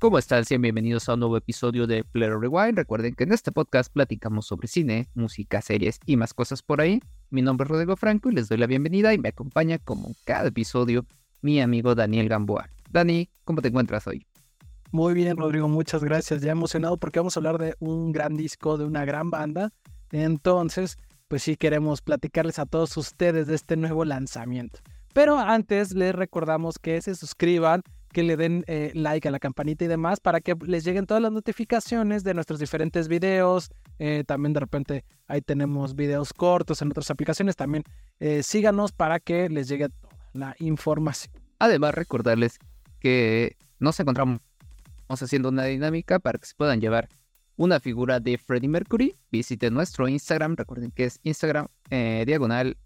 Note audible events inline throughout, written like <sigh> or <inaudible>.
¿Cómo están? Sean bienvenidos a un nuevo episodio de Player Rewind. Recuerden que en este podcast platicamos sobre cine, música, series y más cosas por ahí. Mi nombre es Rodrigo Franco y les doy la bienvenida y me acompaña como cada episodio mi amigo Daniel Gamboa. Dani, ¿cómo te encuentras hoy? Muy bien, Rodrigo, muchas gracias. Ya emocionado porque vamos a hablar de un gran disco, de una gran banda. Entonces, pues sí queremos platicarles a todos ustedes de este nuevo lanzamiento. Pero antes les recordamos que se suscriban, que le den eh, like a la campanita y demás para que les lleguen todas las notificaciones de nuestros diferentes videos. Eh, también de repente ahí tenemos videos cortos en otras aplicaciones. También eh, síganos para que les llegue toda la información. Además, recordarles que nos encontramos haciendo una dinámica para que se puedan llevar una figura de Freddie Mercury. Visiten nuestro Instagram. Recuerden que es Instagram diagonal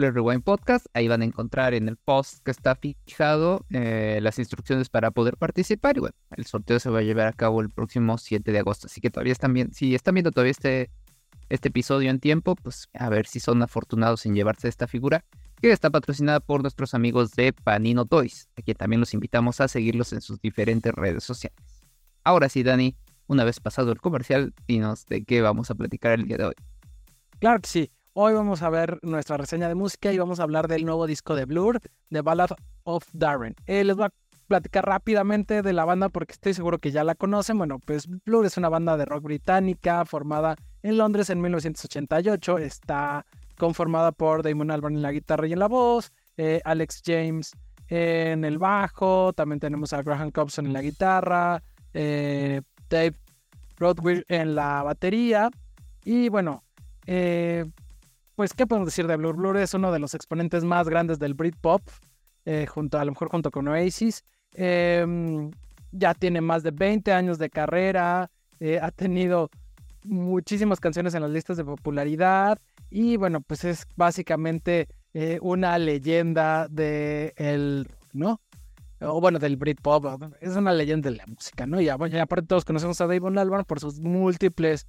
Play Rewind Podcast. Ahí van a encontrar en el post que está fijado eh, las instrucciones para poder participar. Y bueno, el sorteo se va a llevar a cabo el próximo 7 de agosto. Así que todavía están viendo, si están viendo todavía este, este episodio en tiempo, pues a ver si son afortunados en llevarse esta figura, que está patrocinada por nuestros amigos de Panino Toys, Aquí también los invitamos a seguirlos en sus diferentes redes sociales. Ahora sí, Dani, una vez pasado el comercial, dinos de qué vamos a platicar el día de hoy. Claro que sí. Hoy vamos a ver nuestra reseña de música y vamos a hablar del nuevo disco de Blur, The Ballad of Darren. Eh, les voy a platicar rápidamente de la banda porque estoy seguro que ya la conocen. Bueno, pues Blur es una banda de rock británica formada en Londres en 1988. Está conformada por Damon Albarn en la guitarra y en la voz, eh, Alex James en el bajo, también tenemos a Graham Cobson en la guitarra, eh, Dave Rothwell en la batería. Y bueno, eh, pues, ¿qué podemos decir de Blur? Blur es uno de los exponentes más grandes del Britpop, eh, junto, a lo mejor junto con Oasis. Em, ya tiene más de 20 años de carrera, eh, ha tenido muchísimas canciones en las listas de popularidad y bueno, pues es básicamente eh, una leyenda de el, ¿no? O bueno, del Britpop, es una leyenda de la música, ¿no? Y, aparte todos conocemos a Davon Albarn por sus múltiples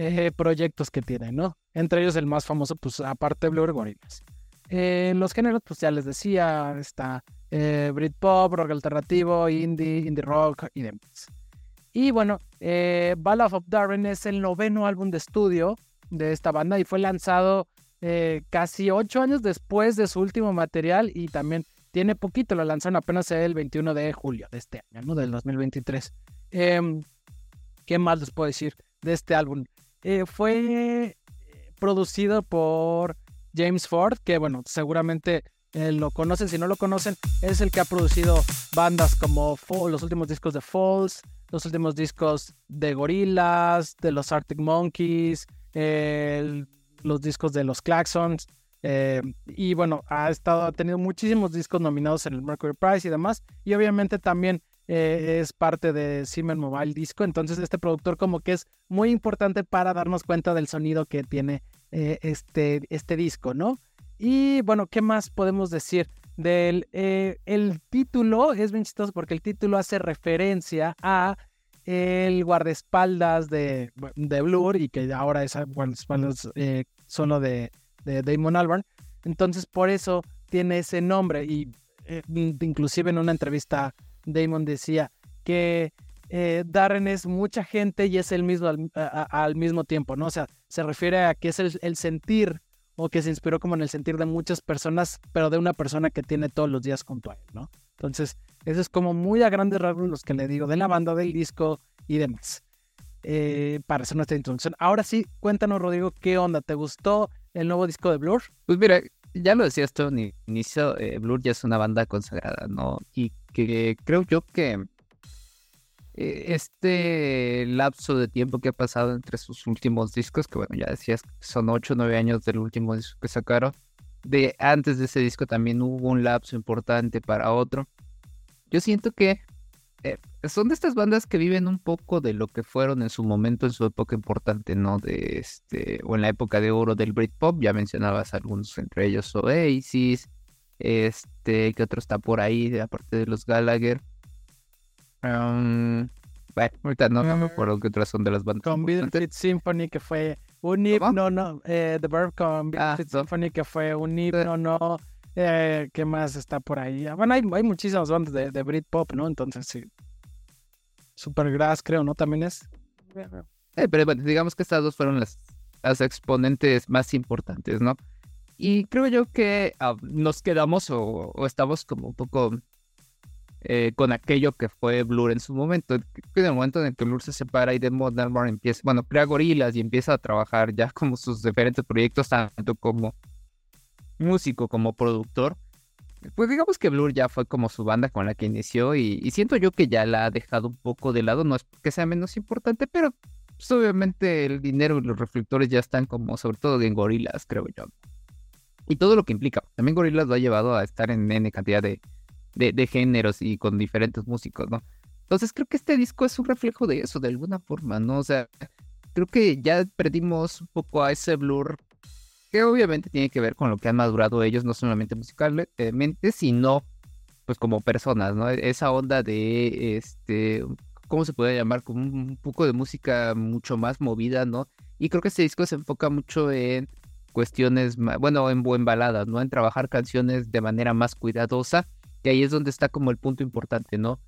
eh, proyectos que tiene, ¿no? Entre ellos el más famoso, pues aparte de Blur Gorillaz. Eh, los géneros, pues ya les decía, está eh, Britpop, rock alternativo, indie, indie rock y demás. Y bueno, eh, Ballad of Darren es el noveno álbum de estudio de esta banda y fue lanzado casi ocho años después de su último material y también tiene poquito, lo lanzaron apenas el 21 de julio de este año, ¿no? Del 2023. Em, ¿Qué más les puedo decir de este álbum? Eh, fue producido por James Ford, que bueno, seguramente eh, lo conocen, si no lo conocen, es el que ha producido bandas como los últimos discos de Falls, los últimos discos de Gorillaz, de los Arctic Monkeys, los discos de los Claxons. Eh, y bueno, ha estado, ha tenido muchísimos discos nominados en el Mercury Prize y demás. Y obviamente también eh, es parte de Siemens Mobile Disco. Entonces, este productor, como que es muy importante para darnos cuenta del sonido que tiene eh, este, este disco, ¿no? Y bueno, ¿qué más podemos decir? Del, eh, el título es bien chistoso porque el título hace referencia a el guardaespaldas de, de Blur y que ahora es guardaespaldas eh, de, de, Damon Albarn. Entonces por eso tiene ese nombre y inclusive en una entrevista Damon decía que eh, Darren es mucha gente y es el mismo al, mismo tiempo, ¿no? O sea, se refiere a que es el, sentir o que se inspiró como en el sentir de muchas personas, pero de una persona que tiene todos los días junto a él, ¿no? Entonces, eso es como muy a grandes rasgos los que le digo de la banda, del disco y demás. Eh, para hacer nuestra introducción. Ahora sí, cuéntanos, Rodrigo, ¿qué onda? ¿Te gustó el nuevo disco de Blur? Pues mira, ya lo decías tú en inicio, eh, Blur ya es una banda consagrada, ¿no? Y que creo yo que eh, este lapso de tiempo que ha pasado entre sus últimos discos, que bueno, ya decías, son 8 o 9 años del último disco que sacaron. De antes de ese disco también hubo un lapso importante para otro. Yo siento que eh, son de estas bandas que viven un poco de lo que fueron en su momento, en su época importante, ¿no? De este, o en la época de oro del Britpop, ya mencionabas algunos, entre ellos Oasis, este, que otro está por ahí, aparte de los Gallagher. Um, bueno, ahorita no, me acuerdo qué otras son de las bandas. Con Symphony, que fue un himno, no, eh, The Verb con ah, Symphony, que fue un himno, no. Eh, ¿Qué más está por ahí? Ah, bueno, hay, hay muchísimas bandas de, de Britpop, ¿no? Entonces sí. Supergrass, creo, ¿no? También es. Eh, pero bueno, digamos que estas dos fueron las, exponentes más importantes, ¿no? Y creo yo que ah, nos quedamos o, estamos como un poco eh, con aquello que fue Blur en su momento. En el momento en el que Blur se separa y Demon Albarn empieza, bueno, crea gorilas y empieza a trabajar ya como sus diferentes proyectos, tanto como músico como productor. Pues digamos que Blur ya fue como su banda con la que inició y, siento yo que ya la ha dejado un poco de lado, no es que sea menos importante, pero pues, obviamente el dinero y los reflectores ya están como sobre todo en gorilas, creo yo y todo lo que implica. También Gorillaz lo ha llevado a estar en N cantidad de, de, géneros y con diferentes músicos, ¿no? Entonces creo que este disco es un reflejo de eso, de alguna forma, ¿no? O sea, creo que ya perdimos un poco a ese blur que obviamente tiene que ver con lo que han madurado ellos, no solamente musicalmente, sino pues como personas, ¿no? Esa onda de, este, ¿cómo se puede llamar? Como un poco de música mucho más movida, ¿no? Y creo que este disco se enfoca mucho en cuestiones, bueno, en, buen baladas, ¿no? En trabajar canciones de manera más cuidadosa, y ahí es donde está como el punto importante, ¿no?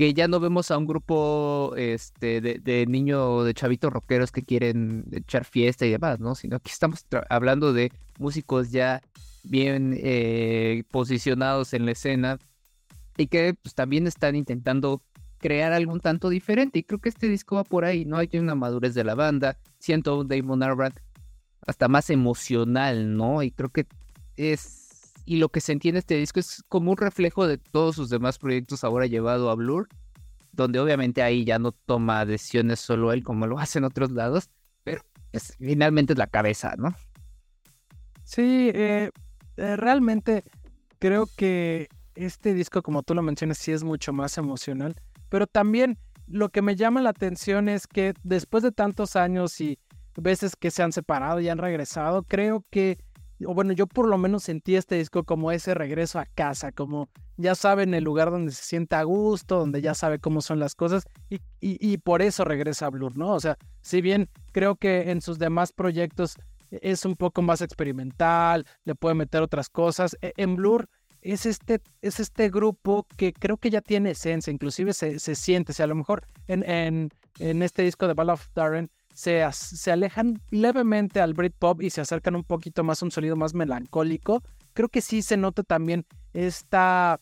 Que ya no vemos a un grupo este, de, de niños, de chavitos rockeros que quieren echar fiesta y demás, ¿no? Sino que estamos hablando de músicos ya bien eh, posicionados en la escena y que pues, también están intentando crear algún tanto diferente. Y creo que este disco va por ahí, ¿no? Hay una madurez de la banda. Siento un Damon Albarn hasta más emocional, ¿no? Y creo que es, y lo que se entiende este disco es como un reflejo de todos sus demás proyectos ahora llevado a Blur, donde obviamente ahí ya no toma decisiones solo él como lo hace en otros lados, pero es, finalmente es la cabeza, ¿no? Sí, eh, eh, realmente creo que este disco, como tú lo mencionas, sí es mucho más emocional, pero también lo que me llama la atención es que después de tantos años y veces que se han separado y han regresado, creo que, o bueno, yo por lo menos sentí este disco como ese regreso a casa, como ya saben el lugar donde se siente a gusto, donde ya sabe cómo son las cosas y, por eso regresa a Blur, ¿no? O sea, si bien creo que en sus demás proyectos es un poco más experimental, le puede meter otras cosas, e, en Blur es este, es este grupo que creo que ya tiene esencia, inclusive se, se siente, o sea, a lo mejor en, en, en este disco de Ball of Darren se, alejan levemente al Britpop y se acercan un poquito más a un sonido más melancólico. Creo que sí se nota también esta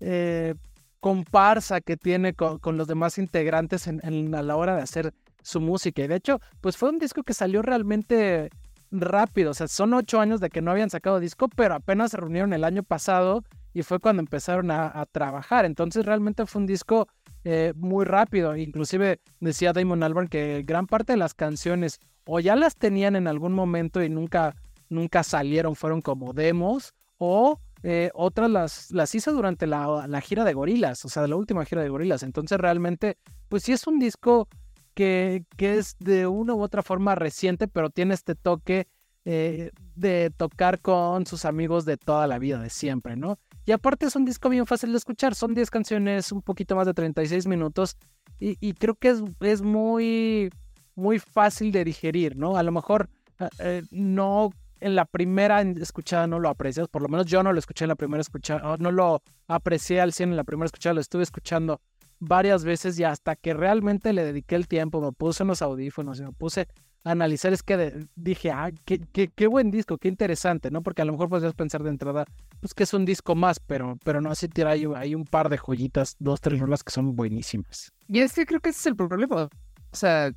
eh, comparsa que tiene con, los demás integrantes en, a la hora de hacer su música. Y de hecho, pues fue un disco que salió realmente rápido. O sea, son ocho años de que no habían sacado disco, pero apenas se reunieron el año pasado y fue cuando empezaron a trabajar. Entonces realmente fue un disco eh, muy rápido. Inclusive decía Damon Albarn que gran parte de las canciones o ya las tenían en algún momento y nunca, nunca salieron, fueron como demos, o eh, otras las, las hizo durante la, la, gira de Gorilas, o sea, la última gira de Gorilas. Entonces realmente, pues sí es un disco que, que es de una u otra forma reciente, pero tiene este toque eh, de tocar con sus amigos de toda la vida, de siempre, ¿no? Y aparte es un disco bien fácil de escuchar, son 10 canciones, un poquito más de 36 minutos y, creo que es, es, muy, muy fácil de digerir, ¿no? A lo mejor eh, eh, no en la primera escuchada no lo aprecias, por lo menos yo no lo escuché en la primera escuchada, no lo aprecié al 100 en la primera escuchada, lo estuve escuchando varias veces y hasta que realmente le dediqué el tiempo, me puse en los audífonos y me puse analizar es que dije, ah, qué, qué, buen disco, qué interesante, ¿no? Porque a lo mejor podrías pensar de entrada, pues que es un disco más, pero, pero no, así tira hay, un par de joyitas, dos, tres rolas que son buenísimas. Y es que creo que ese es el problema. O sea,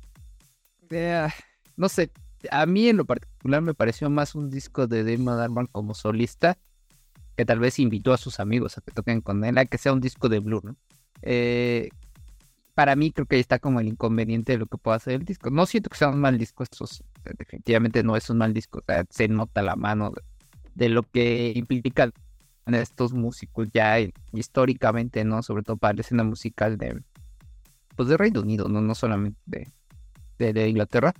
eh, no sé, a mí en lo particular me pareció más un disco de Damon Darman como solista, que tal vez invitó a sus amigos a que toquen con él, a que sea un disco de Blue, ¿no? Eh, para mí creo que ahí está como el inconveniente de lo que puede hacer el disco. No siento que sea un mal disco, esto definitivamente no es un mal disco, o sea, se nota la mano de, lo que implican estos músicos ya históricamente, ¿no? Sobre todo para la escena musical de, pues de Reino Unido, no, no solamente de, de, Inglaterra.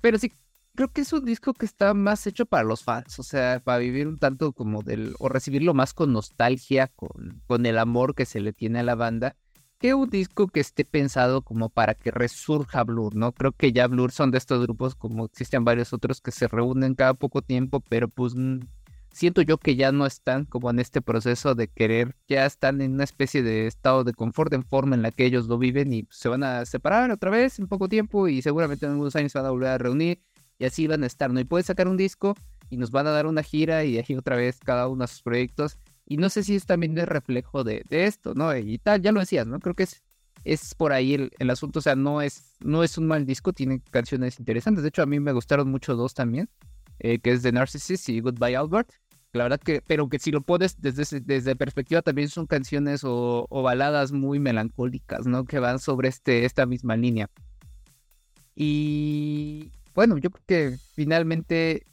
Pero sí, creo que es un disco que está más hecho para los fans, o sea, para vivir un tanto como del, o recibirlo más con nostalgia, con, con el amor que se le tiene a la banda que un disco que esté pensado como para que resurja Blur, ¿no? Creo que ya Blur son de estos grupos como existen varios otros que se reúnen cada poco tiempo, pero pues siento yo que ya no están como en este proceso de querer, ya están en una especie de estado de confort en forma en la que ellos lo viven y se van a separar otra vez en poco tiempo y seguramente en algunos años se van a volver a reunir y así van a estar, ¿no? Y pueden sacar un disco y nos van a dar una gira y ahí otra vez cada uno a sus proyectos. Y no sé si es también el reflejo de, de esto, ¿no? Y tal, ya lo decías, ¿no? Creo que es, es por ahí el, el, asunto, o sea, no es, no es un mal disco, tiene canciones interesantes. De hecho, a mí me gustaron mucho dos también, eh, que es The Narcissist y Goodbye Albert. La verdad que, pero que si lo pones desde, desde perspectiva, también son canciones o, o, baladas muy melancólicas, ¿no? Que van sobre este, esta misma línea. Y bueno, yo creo que finalmente,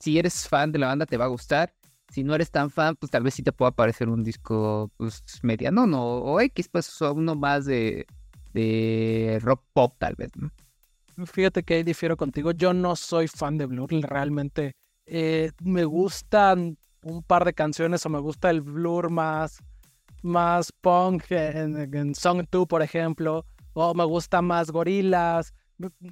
si eres fan de la banda, te va a gustar. Si no eres tan fan, pues tal vez sí te pueda parecer un disco pues, mediano no, o X, pues uno más de, de rock pop, tal vez. Fíjate que ahí difiero contigo. Yo no soy fan de Blur, realmente eh, me gustan un par de canciones o me gusta el Blur más, más punk en, en Song 2, por ejemplo, o me gusta más Gorilas,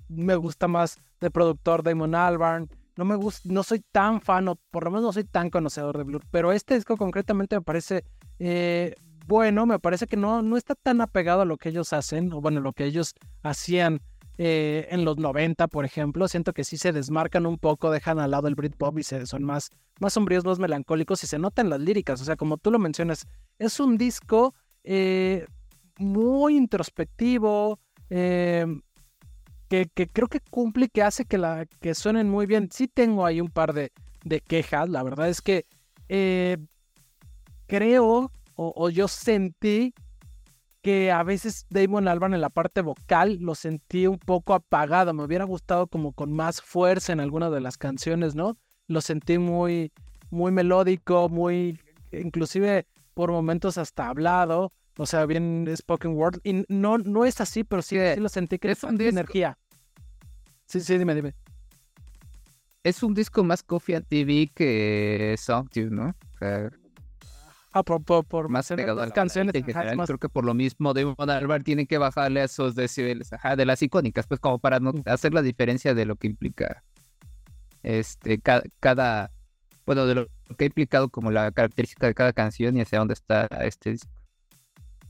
me gusta más de productor Damon Albarn. No me gusta, no soy tan fan, o por lo menos no soy tan conocedor de Blur, pero este disco concretamente me parece eh, bueno, me parece que no, no está tan apegado a lo que ellos hacen, o bueno, lo que ellos hacían eh, en los 90, por ejemplo. Siento que sí se desmarcan un poco, dejan al lado el Britpop y se, son más, más sombríos, más melancólicos y se notan las líricas. O sea, como tú lo mencionas, es un disco eh, muy introspectivo, eh, que, creo que cumple y que hace que, la, que suenen muy bien. Sí tengo ahí un par de, quejas. La verdad es que eh, creo o, yo sentí que a veces Damon Albarn en la parte vocal lo sentí un poco apagado. Me hubiera gustado como con más fuerza en alguna de las canciones, ¿no? Lo sentí muy, muy melódico, muy, inclusive por momentos hasta hablado. O sea, bien spoken word. Y no, no es así, pero sí, sí lo sentí que es de energía. Sí, sí, dime, dime. Es un disco más Coffee and TV que Song ¿no? O sea, Ah, por, por, por más pegado las canciones. En general, más... Creo que por lo mismo Damon Albarn tiene que bajarle a esos decibeles, ajá, de las icónicas, pues como para no hacer la diferencia de lo que implica este cada, cada bueno, de lo que ha implicado como la característica de cada canción y hacia dónde está este disco.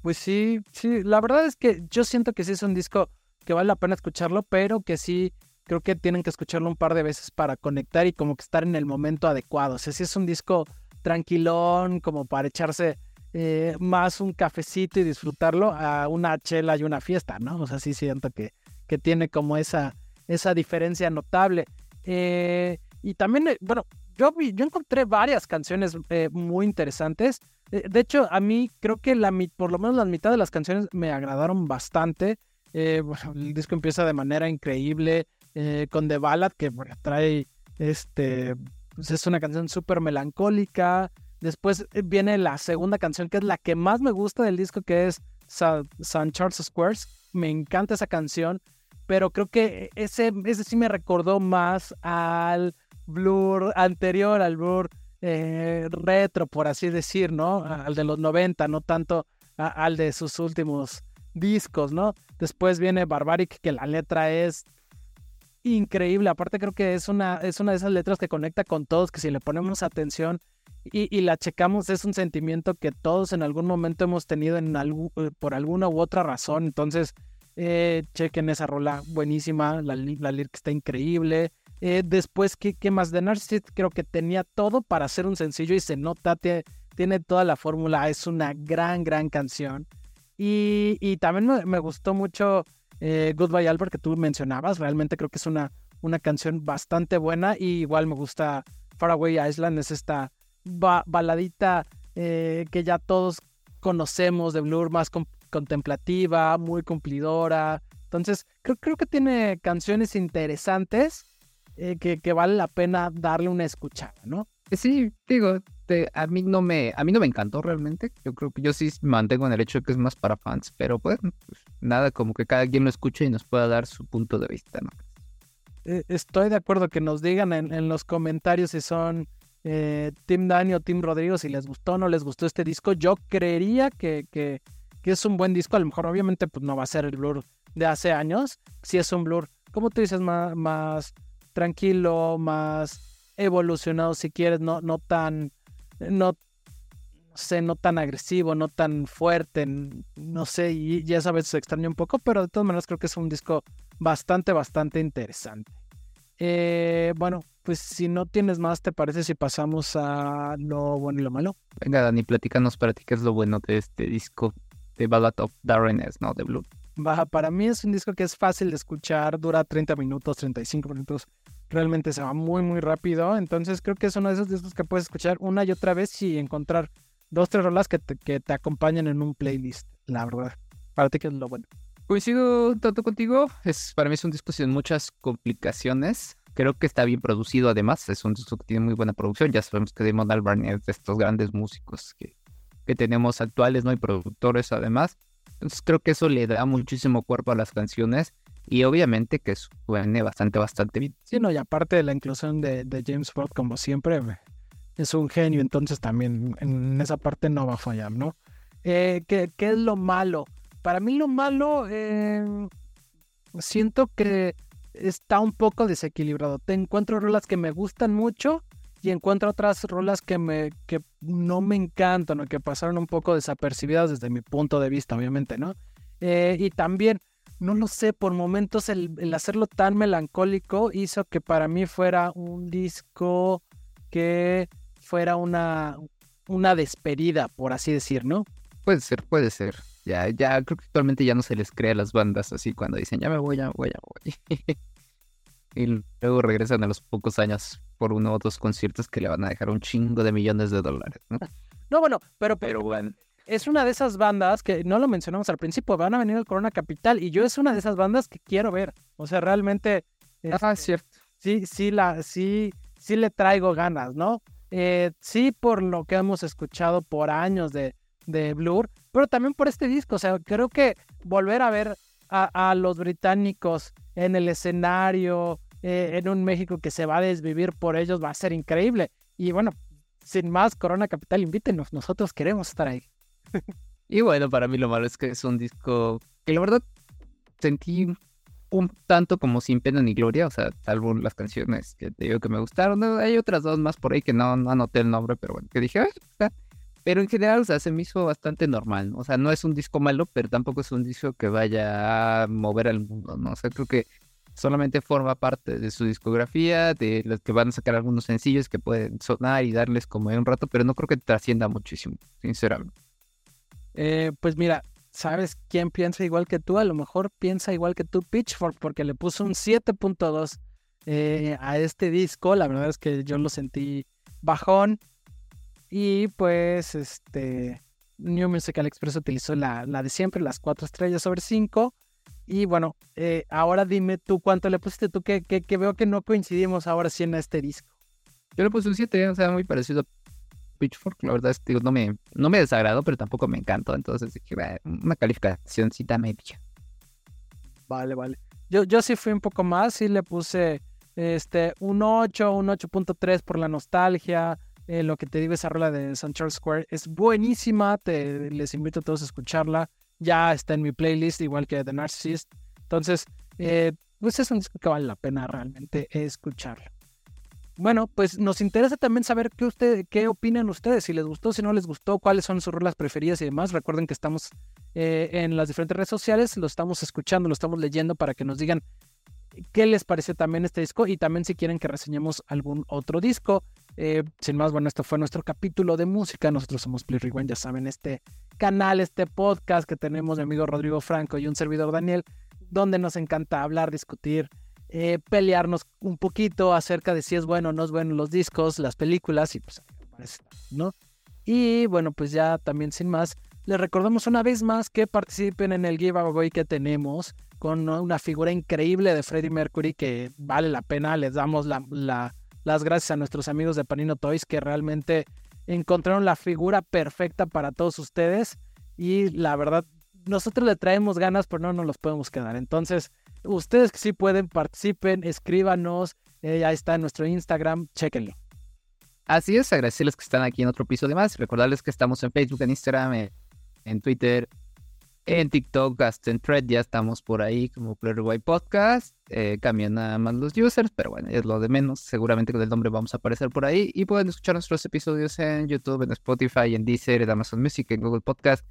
Pues sí, sí, la verdad es que yo siento que sí es un disco que vale la pena escucharlo, pero que sí creo que tienen que escucharlo un par de veces para conectar y como que estar en el momento adecuado. O sea, sí es un disco tranquilón, como para echarse eh, más un cafecito y disfrutarlo a una chela y una fiesta, ¿no? O sea, sí siento que, que tiene como esa, esa diferencia notable. Eh, y también, eh, bueno, yo, yo encontré varias canciones eh, muy interesantes. de hecho, a mí creo que por lo menos la mitad de las canciones me agradaron bastante. bueno, el disco empieza de manera increíble con The Ballad, que bueno, trae este pues, es una canción súper melancólica. Después eh, viene la segunda canción, que es la que más me gusta del disco, que es San Charles Squares. Me encanta esa canción, pero creo que ese, ese sí me recordó más al Blur anterior, al Blur eh, retro, por así decir, ¿no? Al de los 90, no tanto al de sus últimos discos, ¿no? Después viene Barbaric, que la letra es increíble. Aparte creo que es una, es una de esas letras que conecta con todos, que si le ponemos atención y, la checamos, es un sentimiento que todos en algún momento hemos tenido en eh, por alguna u otra razón. Entonces, eh, chequen esa rola buenísima, la, la está increíble. Eh, después, ¿qué, ¿qué, más? de Narcissist creo que tenía todo para hacer un sencillo y se nota, tiene, tiene toda la fórmula, es una gran, gran canción. Y, y también me, me gustó mucho eh, Goodbye Albert que tú mencionabas. Realmente creo que es una, una canción bastante buena y igual me gusta Faraway Island, es esta baladita eh, que ya todos conocemos de Blur, más contemplativa, muy cumplidora. Entonces creo, creo que tiene canciones interesantes eh, que, que vale la pena darle una escuchada, ¿no? Sí, digo, a mí no me, a mí no me encantó realmente. Yo creo que yo sí mantengo en el hecho de que es más para fans, pero pues, pues nada, como que cada quien lo escuche y nos pueda dar su punto de vista, ¿no? Eh, estoy de acuerdo que nos digan en, los comentarios si son eh, Tim Dani o Tim Rodrigo, si les gustó o no les gustó este disco. Yo creería que, que, que, es un buen disco. A lo mejor, obviamente, pues no va a ser el Blur de hace años. Si es un Blur, como tú dices, más, más tranquilo, más evolucionado si quieres, no, no tan, no, sé, no tan agresivo, no tan fuerte, no sé, y ya sabes, se extraña un poco, pero de todas maneras creo que es un disco bastante, bastante interesante. Eh, bueno, pues si no tienes más, ¿te parece si pasamos a lo bueno y lo malo? Venga, Dani, platícanos para ti qué es lo bueno de este disco de Ballad of Darren ¿no? De Blue. Baja, para mí es un disco que es fácil de escuchar, dura 30 minutos, 35 minutos, realmente se va muy, muy rápido, entonces creo que es uno de esos discos que puedes escuchar una y otra vez y encontrar dos, tres rolas que te, que acompañan en un playlist, la verdad. Para ti, ¿qué es lo bueno? Coincido tanto contigo, es, para mí es un disco sin muchas complicaciones, creo que está bien producido además, es un disco que tiene muy buena producción, ya sabemos que Damon Albarn es de estos grandes músicos que, que tenemos actuales, ¿no? Y productores además, entonces creo que eso le da muchísimo cuerpo a las canciones y obviamente que suene bastante, bastante bien. Sí, no, y aparte de la inclusión de, James Ford, como siempre, es un genio, entonces también en esa parte no va a fallar, ¿no? Eh, ¿qué, ¿qué, es lo malo? Para mí lo malo, eh, siento que está un poco desequilibrado. Te encuentro rolas que me gustan mucho y encuentro otras rolas que, me, que no me encantan o que pasaron un poco desapercibidas desde mi punto de vista, obviamente, ¿no? Eh, y también, no lo sé, por momentos el, el hacerlo tan melancólico hizo que para mí fuera un disco que fuera una, una despedida, por así decir, ¿no? Puede ser, puede ser. Ya, ya, creo que actualmente ya no se les cree a las bandas así cuando dicen, ya me voy, ya me voy, ya me voy. <laughs> y luego regresan a los pocos años por uno o dos conciertos que le van a dejar un chingo de millones de dólares, ¿no? No, bueno, pero, pero bueno. Es una de esas bandas que no lo mencionamos al principio, van a venir al Corona Capital y yo es una de esas bandas que quiero ver. O sea, realmente. Ah, es cierto. Sí, sí, la, sí, sí le traigo ganas, ¿no? Eh, sí, por lo que hemos escuchado por años de, de Blur, pero también por este disco. O sea, creo que volver a ver a, los británicos en el escenario, eh, en un México que se va a desvivir por ellos, va a ser increíble. Y bueno, sin más, Corona Capital, invítenos, nosotros queremos estar ahí. y bueno, para mí lo malo es que es un disco que la verdad sentí un tanto como sin pena ni gloria, o sea, salvo las canciones que te digo que me gustaron. Hay otras dos más por ahí que no, no anoté el nombre, pero bueno, que dije, pero en general, o sea, se me hizo bastante normal, o sea, no es un disco malo, pero tampoco es un disco que vaya a mover al mundo, ¿no? O sea, creo que solamente forma parte de su discografía, de los que van a sacar algunos sencillos que pueden sonar y darles como un rato, pero no creo que trascienda muchísimo, sinceramente. Eh, pues mira, ¿Sabes quién piensa igual que tú? A lo mejor piensa igual que tú Pitchfork porque le puso un 7.2 eh, a este disco. La verdad es que yo lo sentí bajón. Y pues este New Musical Express utilizó la, la de siempre, las 4 estrellas sobre 5. Y bueno, eh, ahora dime tú cuánto le pusiste tú, que, que, que, veo que no coincidimos ahora sí en este disco. Yo le puse un 7, o sea, muy parecido Pitchfork, la verdad es que no me, no me desagradó, pero tampoco me encantó. Entonces dije, una calificacióncita media. Vale, vale. Yo, yo sí fui un poco más, sí le puse este, un 8, un 8.3 por la nostalgia. Eh, lo que te digo, esa rola de St. Charles Square es buenísima. Te, les invito a todos a escucharla. Ya está en mi playlist, igual que The Narcissist. Entonces, eh, pues es un disco que vale la pena realmente escucharlo. Bueno, pues nos interesa también saber qué, usted, qué opinan ustedes, si les gustó, si no les gustó, cuáles son sus rolas preferidas y demás. Recuerden que estamos eh, en las diferentes redes sociales, lo estamos escuchando, lo estamos leyendo para que nos digan qué les parece también este disco y también si quieren que reseñemos algún otro disco. Eh, sin más, bueno, esto fue nuestro capítulo de música. Nosotros somos Play Rewind, ya saben, este canal, este podcast que tenemos mi amigo Rodrigo Franco y un servidor Daniel, donde nos encanta hablar, discutir eh, pelearnos un poquito acerca de si es bueno o no es bueno los discos, las películas y pues ¿no? Y bueno, pues ya también sin más, les recordamos una vez más que participen en el giveaway que tenemos con una figura increíble de Freddie Mercury que vale la pena, les damos las gracias a nuestros amigos de Panino Toys que realmente encontraron la figura perfecta para todos ustedes y la verdad nosotros le traemos ganas pero no nos los podemos quedar. Entonces, Ustedes que sí pueden, participen, escríbanos. Eh, ahí está en nuestro Instagram, chéquenlo. Así es, agradecerles que están aquí en otro piso de más. Recordarles que estamos en Facebook, en Instagram, en, Twitter, En TikTok, hasta en Thread, ya estamos por ahí como White Podcast. Eh, cambian nada más los users, pero bueno, es lo de menos. Seguramente con el nombre vamos a aparecer por ahí. Y pueden escuchar nuestros episodios en YouTube, en Spotify, en Deezer, en Amazon Music, en Google Podcast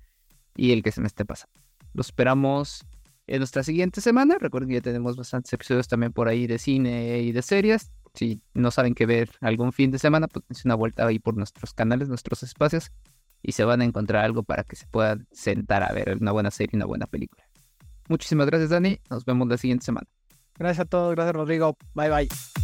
y el que se me esté pasando. Los esperamos en nuestra siguiente semana. Recuerden que ya tenemos bastantes episodios también por ahí de cine y de series. Si no saben qué ver algún fin de semana, pues una vuelta ahí por nuestros canales, nuestros espacios y se van a encontrar algo para que se puedan sentar a ver una buena serie, una buena película. Muchísimas gracias, Dani. Nos vemos la siguiente semana. Gracias a todos. Gracias, Rodrigo. Bye, bye.